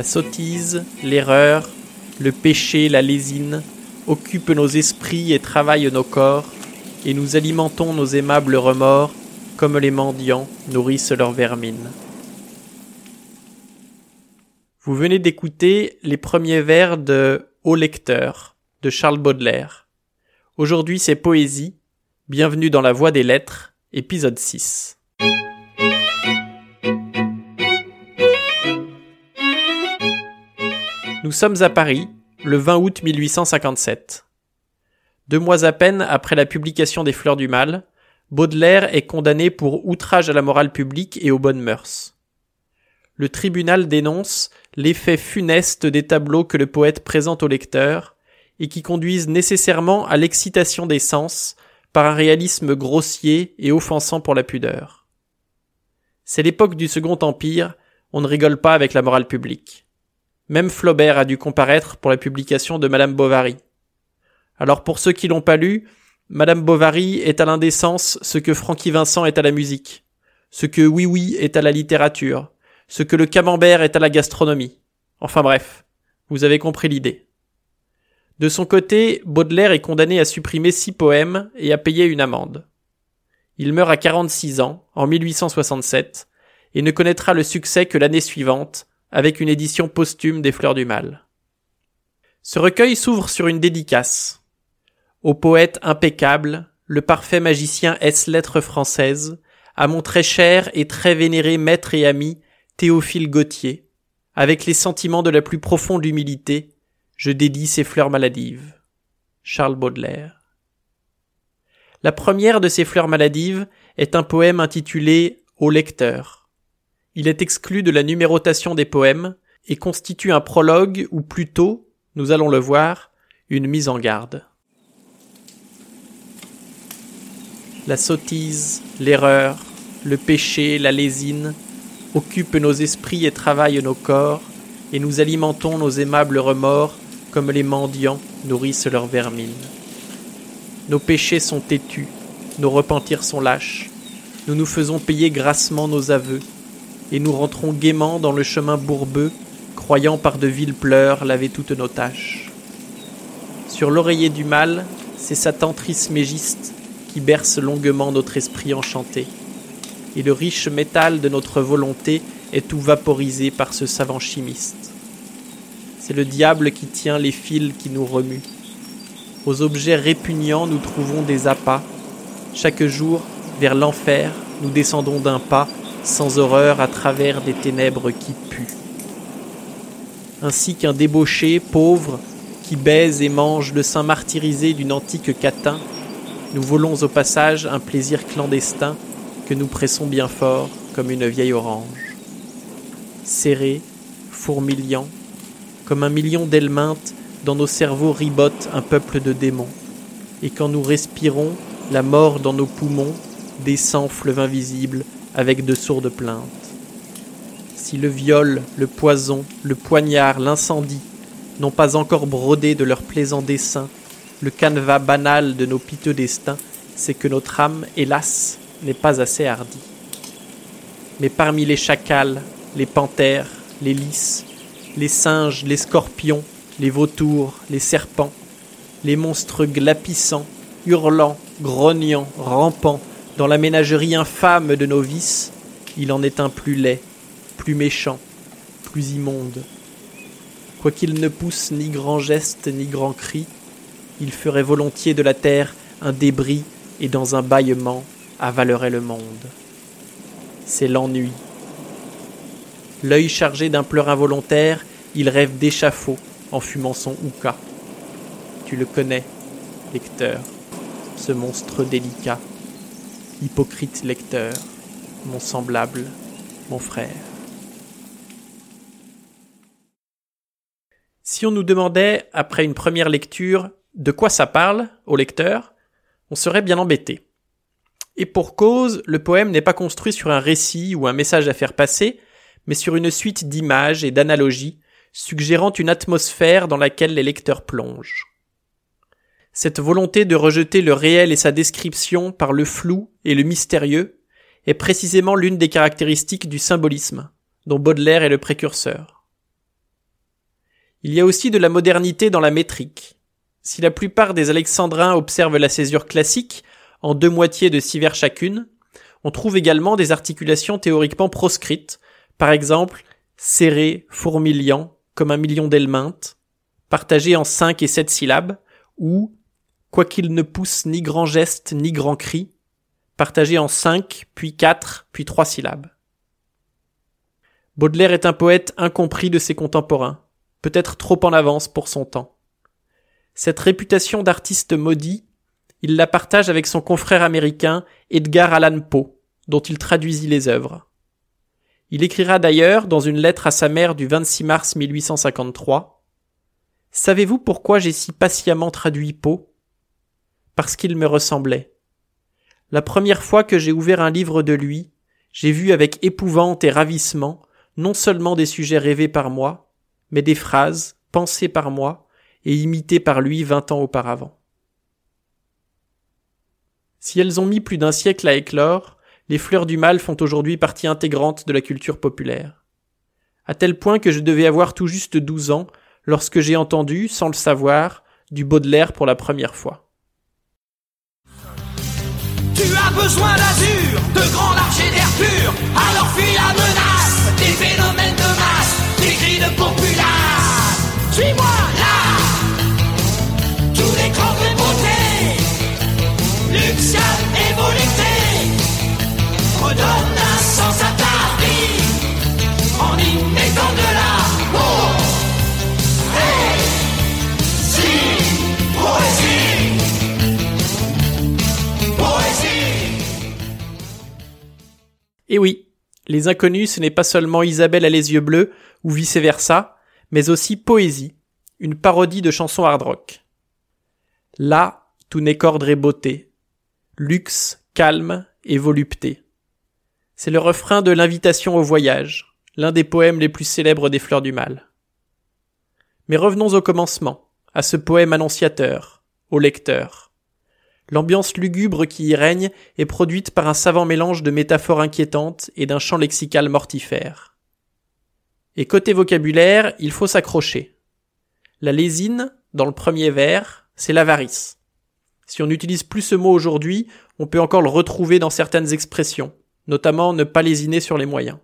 La sottise, l'erreur, le péché, la lésine occupent nos esprits et travaillent nos corps, et nous alimentons nos aimables remords comme les mendiants nourrissent leur vermine. Vous venez d'écouter les premiers vers de Au lecteur de Charles Baudelaire. Aujourd'hui c'est poésie. Bienvenue dans la voie des lettres, épisode 6. Nous sommes à Paris, le 20 août 1857. Deux mois à peine après la publication des Fleurs du Mal, Baudelaire est condamné pour outrage à la morale publique et aux bonnes mœurs. Le tribunal dénonce l'effet funeste des tableaux que le poète présente au lecteur et qui conduisent nécessairement à l'excitation des sens par un réalisme grossier et offensant pour la pudeur. C'est l'époque du Second Empire, on ne rigole pas avec la morale publique. Même Flaubert a dû comparaître pour la publication de Madame Bovary. Alors pour ceux qui l'ont pas lu, Madame Bovary est à l'indécence ce que Francky Vincent est à la musique, ce que Oui Oui est à la littérature, ce que le camembert est à la gastronomie. Enfin bref, vous avez compris l'idée. De son côté, Baudelaire est condamné à supprimer six poèmes et à payer une amende. Il meurt à 46 ans, en 1867, et ne connaîtra le succès que l'année suivante, avec une édition posthume des Fleurs du Mal. Ce recueil s'ouvre sur une dédicace. Au poète impeccable, le parfait magicien S lettres française, à mon très cher et très vénéré maître et ami, Théophile Gautier, avec les sentiments de la plus profonde humilité, je dédie ces fleurs maladives. Charles Baudelaire. La première de ces fleurs maladives est un poème intitulé Au lecteur il est exclu de la numérotation des poèmes et constitue un prologue ou plutôt, nous allons le voir, une mise en garde. La sottise, l'erreur, le péché, la lésine occupent nos esprits et travaillent nos corps, et nous alimentons nos aimables remords comme les mendiants nourrissent leur vermine. Nos péchés sont têtus, nos repentirs sont lâches, nous nous faisons payer grassement nos aveux, et nous rentrons gaiement dans le chemin bourbeux, croyant par de viles pleurs laver toutes nos tâches. Sur l'oreiller du mal, c'est Satan trismégiste qui berce longuement notre esprit enchanté, et le riche métal de notre volonté est tout vaporisé par ce savant chimiste. C'est le diable qui tient les fils qui nous remuent. Aux objets répugnants nous trouvons des appâts. Chaque jour, vers l'enfer, nous descendons d'un pas sans horreur à travers des ténèbres qui puent. Ainsi qu'un débauché pauvre qui baise et mange le sein martyrisé d'une antique catin, nous volons au passage un plaisir clandestin que nous pressons bien fort comme une vieille orange. Serré, fourmillant, comme un million d'helminthes, dans nos cerveaux ribote un peuple de démons, et quand nous respirons, la mort dans nos poumons descend fleuve invisible avec de sourdes plaintes. Si le viol, le poison, le poignard, l'incendie n'ont pas encore brodé de leurs plaisants dessins le canevas banal de nos piteux destins, c'est que notre âme, hélas, n'est pas assez hardie. Mais parmi les chacals, les panthères, les lys, les singes, les scorpions, les vautours, les serpents, les monstres glapissants, hurlants, grognants, rampants, dans la ménagerie infâme de nos vices, il en est un plus laid, plus méchant, plus immonde. Quoiqu'il ne pousse ni grand geste ni grand cri, il ferait volontiers de la terre un débris et dans un bâillement avalerait le monde. C'est l'ennui. L'œil chargé d'un pleur involontaire, il rêve d'échafaud en fumant son houka. Tu le connais, lecteur, ce monstre délicat hypocrite lecteur, mon semblable, mon frère. Si on nous demandait, après une première lecture, de quoi ça parle au lecteur, on serait bien embêté. Et pour cause, le poème n'est pas construit sur un récit ou un message à faire passer, mais sur une suite d'images et d'analogies, suggérant une atmosphère dans laquelle les lecteurs plongent. Cette volonté de rejeter le réel et sa description par le flou et le mystérieux est précisément l'une des caractéristiques du symbolisme, dont Baudelaire est le précurseur. Il y a aussi de la modernité dans la métrique. Si la plupart des alexandrins observent la césure classique, en deux moitiés de six vers chacune, on trouve également des articulations théoriquement proscrites, par exemple serré, fourmiliant, comme un million d'helminthes, partagé en cinq et sept syllabes, ou, quoiqu'il ne pousse ni grand geste ni grand cri, partagé en cinq, puis quatre, puis trois syllabes. Baudelaire est un poète incompris de ses contemporains, peut-être trop en avance pour son temps. Cette réputation d'artiste maudit, il la partage avec son confrère américain Edgar Allan Poe, dont il traduisit les œuvres. Il écrira d'ailleurs dans une lettre à sa mère du 26 mars 1853 Savez-vous pourquoi j'ai si patiemment traduit Poe? Parce qu'il me ressemblait. La première fois que j'ai ouvert un livre de lui, j'ai vu avec épouvante et ravissement non seulement des sujets rêvés par moi, mais des phrases pensées par moi et imitées par lui vingt ans auparavant. Si elles ont mis plus d'un siècle à éclore, les fleurs du mal font aujourd'hui partie intégrante de la culture populaire. À tel point que je devais avoir tout juste douze ans lorsque j'ai entendu, sans le savoir, du Baudelaire pour la première fois. Tu as besoin d'azur, de grands larges d'air pur, alors fuis Et oui, Les Inconnus, ce n'est pas seulement Isabelle à les yeux bleus ou vice-versa, mais aussi Poésie, une parodie de chansons hard rock. Là, tout n'est qu'ordre et beauté, luxe, calme et volupté. C'est le refrain de l'invitation au voyage, l'un des poèmes les plus célèbres des fleurs du mal. Mais revenons au commencement, à ce poème annonciateur, au lecteur. L'ambiance lugubre qui y règne est produite par un savant mélange de métaphores inquiétantes et d'un champ lexical mortifère. Et côté vocabulaire, il faut s'accrocher. La lésine, dans le premier vers, c'est l'avarice. Si on n'utilise plus ce mot aujourd'hui, on peut encore le retrouver dans certaines expressions, notamment ne pas lésiner sur les moyens.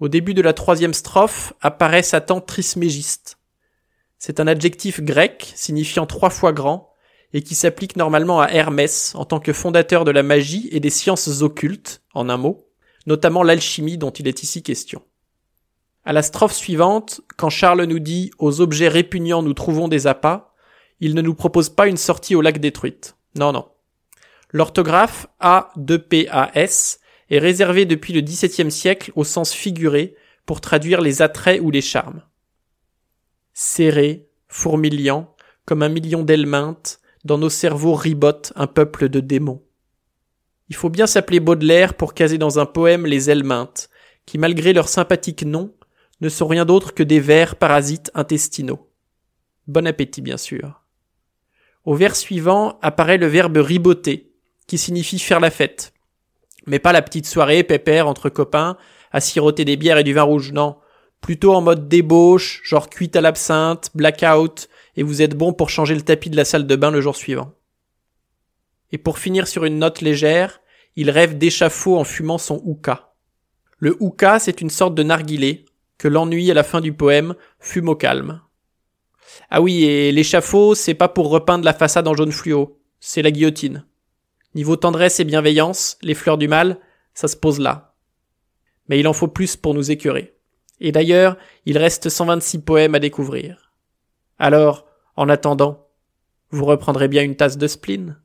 Au début de la troisième strophe apparaît Satan trismégiste. C'est un adjectif grec signifiant trois fois grand et qui s'applique normalement à Hermès en tant que fondateur de la magie et des sciences occultes, en un mot, notamment l'alchimie dont il est ici question. À la strophe suivante, quand Charles nous dit aux objets répugnants nous trouvons des appâts, il ne nous propose pas une sortie au lac détruite. Non, non. L'orthographe A2PAS est réservée depuis le XVIIe siècle au sens figuré pour traduire les attraits ou les charmes. Serré, fourmiliant, comme un million d'helminthes, dans nos cerveaux ribote un peuple de démons. Il faut bien s'appeler Baudelaire pour caser dans un poème les helminthes, qui malgré leur sympathique nom, ne sont rien d'autre que des vers parasites intestinaux. Bon appétit bien sûr. Au vers suivant apparaît le verbe riboter, qui signifie faire la fête. Mais pas la petite soirée pépère entre copains à siroter des bières et du vin rouge, non. Plutôt en mode débauche, genre cuite à l'absinthe, blackout, et vous êtes bon pour changer le tapis de la salle de bain le jour suivant. Et pour finir sur une note légère, il rêve d'échafaud en fumant son hookah. Le hookah, c'est une sorte de narguilé, que l'ennui à la fin du poème fume au calme. Ah oui, et l'échafaud, c'est pas pour repeindre la façade en jaune fluo, c'est la guillotine. Niveau tendresse et bienveillance, les fleurs du mal, ça se pose là. Mais il en faut plus pour nous écœurer. Et d'ailleurs, il reste 126 poèmes à découvrir. Alors, en attendant, vous reprendrez bien une tasse de spleen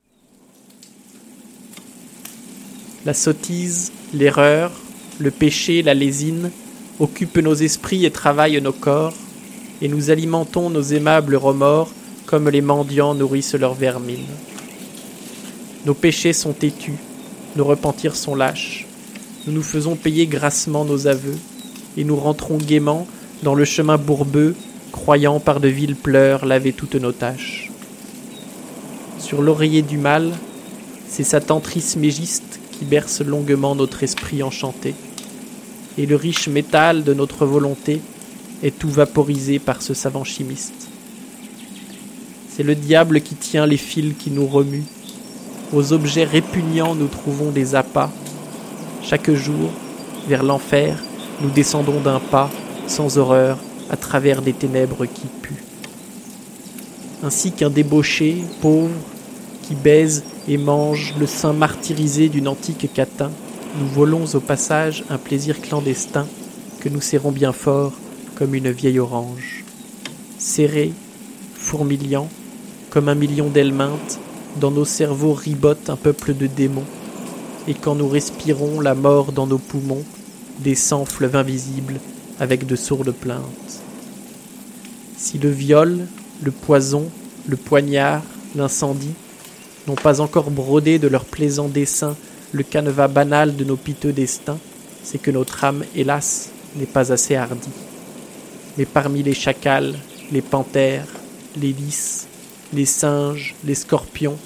La sottise, l'erreur, le péché, la lésine occupent nos esprits et travaillent nos corps, et nous alimentons nos aimables remords comme les mendiants nourrissent leur vermine. Nos péchés sont têtus, nos repentirs sont lâches. Nous nous faisons payer grassement nos aveux, et nous rentrons gaiement dans le chemin bourbeux, croyant par de viles pleurs laver toutes nos tâches. Sur l'oreiller du mal, c'est Satan trismégiste qui berce longuement notre esprit enchanté, et le riche métal de notre volonté est tout vaporisé par ce savant chimiste. C'est le diable qui tient les fils qui nous remuent. Aux objets répugnants nous trouvons des appâts. Chaque jour, vers l'enfer, nous descendons d'un pas, sans horreur, à travers des ténèbres qui puent. Ainsi qu'un débauché, pauvre, qui baise et mange le sein martyrisé d'une antique catin, nous volons au passage un plaisir clandestin que nous serrons bien fort comme une vieille orange. Serré, fourmillant, comme un million d'ailes mintes, dans nos cerveaux ribote un peuple de démons, et quand nous respirons la mort dans nos poumons, descend fleuve invisible avec de sourdes plaintes. Si le viol, le poison, le poignard, l'incendie n'ont pas encore brodé de leurs plaisants dessins le canevas banal de nos piteux destins, c'est que notre âme, hélas, n'est pas assez hardie. Mais parmi les chacals, les panthères, les lys, les singes, les scorpions,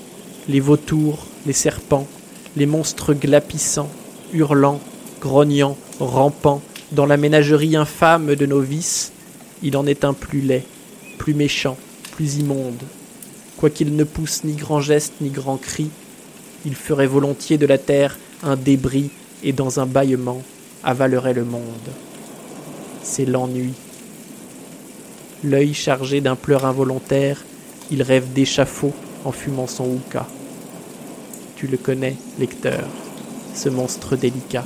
les vautours, les serpents, les monstres glapissants, hurlants, grognants, rampants, dans la ménagerie infâme de nos vices, il en est un plus laid, plus méchant, plus immonde. Quoiqu'il ne pousse ni grand geste ni grand cri, il ferait volontiers de la terre un débris et dans un bâillement avalerait le monde. C'est l'ennui. L'œil chargé d'un pleur involontaire, il rêve d'échafaud en fumant son houka. Tu le connais, lecteur, ce monstre délicat.